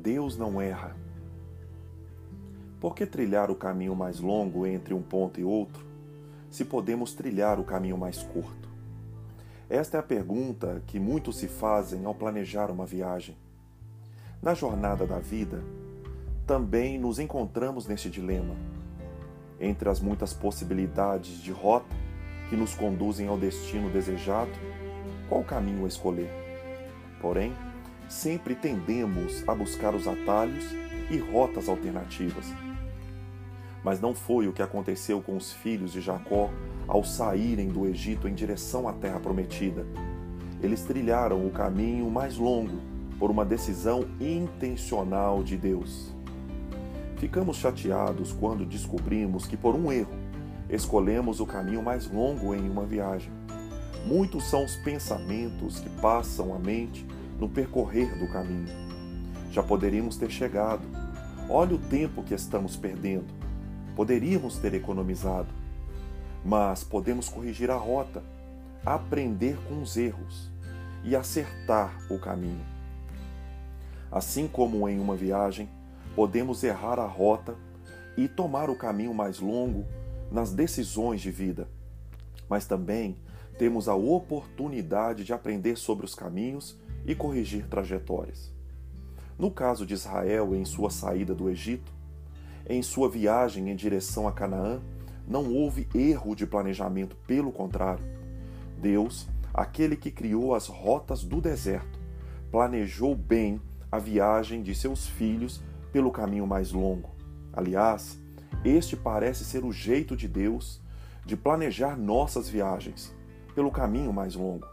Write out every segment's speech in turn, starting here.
Deus não erra. Por que trilhar o caminho mais longo entre um ponto e outro, se podemos trilhar o caminho mais curto? Esta é a pergunta que muitos se fazem ao planejar uma viagem. Na jornada da vida, também nos encontramos neste dilema. Entre as muitas possibilidades de rota que nos conduzem ao destino desejado, qual caminho escolher? Porém, sempre tendemos a buscar os atalhos e rotas alternativas. Mas não foi o que aconteceu com os filhos de Jacó ao saírem do Egito em direção à terra prometida. Eles trilharam o caminho mais longo por uma decisão intencional de Deus. Ficamos chateados quando descobrimos que, por um erro, escolhemos o caminho mais longo em uma viagem. Muitos são os pensamentos que passam à mente no percorrer do caminho. Já poderíamos ter chegado. Olha o tempo que estamos perdendo. Poderíamos ter economizado. Mas podemos corrigir a rota, aprender com os erros e acertar o caminho. Assim como em uma viagem, podemos errar a rota e tomar o caminho mais longo nas decisões de vida, mas também temos a oportunidade de aprender sobre os caminhos e corrigir trajetórias. No caso de Israel em sua saída do Egito, em sua viagem em direção a Canaã, não houve erro de planejamento, pelo contrário. Deus, aquele que criou as rotas do deserto, planejou bem a viagem de seus filhos pelo caminho mais longo. Aliás, este parece ser o jeito de Deus de planejar nossas viagens pelo caminho mais longo.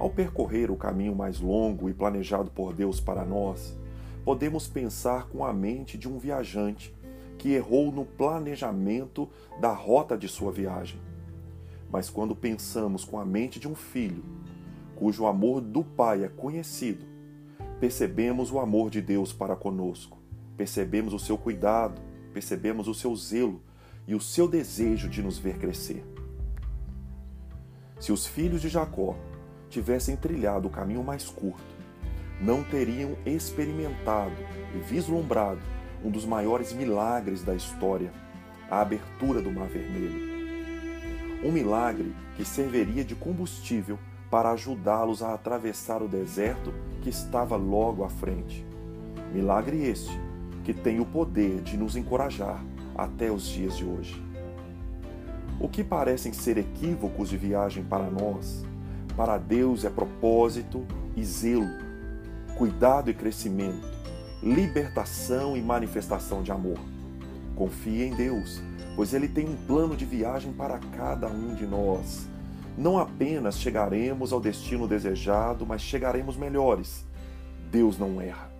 Ao percorrer o caminho mais longo e planejado por Deus para nós, podemos pensar com a mente de um viajante que errou no planejamento da rota de sua viagem. Mas quando pensamos com a mente de um filho, cujo amor do Pai é conhecido, percebemos o amor de Deus para conosco, percebemos o seu cuidado, percebemos o seu zelo e o seu desejo de nos ver crescer. Se os filhos de Jacó tivessem trilhado o caminho mais curto, não teriam experimentado e vislumbrado um dos maiores milagres da história, a abertura do Mar Vermelho. Um milagre que serviria de combustível para ajudá-los a atravessar o deserto que estava logo à frente. Milagre este que tem o poder de nos encorajar até os dias de hoje. O que parecem ser equívocos de viagem para nós para Deus é propósito e zelo, cuidado e crescimento, libertação e manifestação de amor. Confie em Deus, pois Ele tem um plano de viagem para cada um de nós. Não apenas chegaremos ao destino desejado, mas chegaremos melhores. Deus não erra.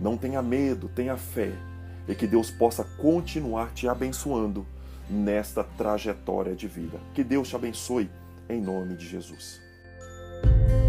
Não tenha medo, tenha fé, e que Deus possa continuar te abençoando nesta trajetória de vida. Que Deus te abençoe em nome de Jesus. you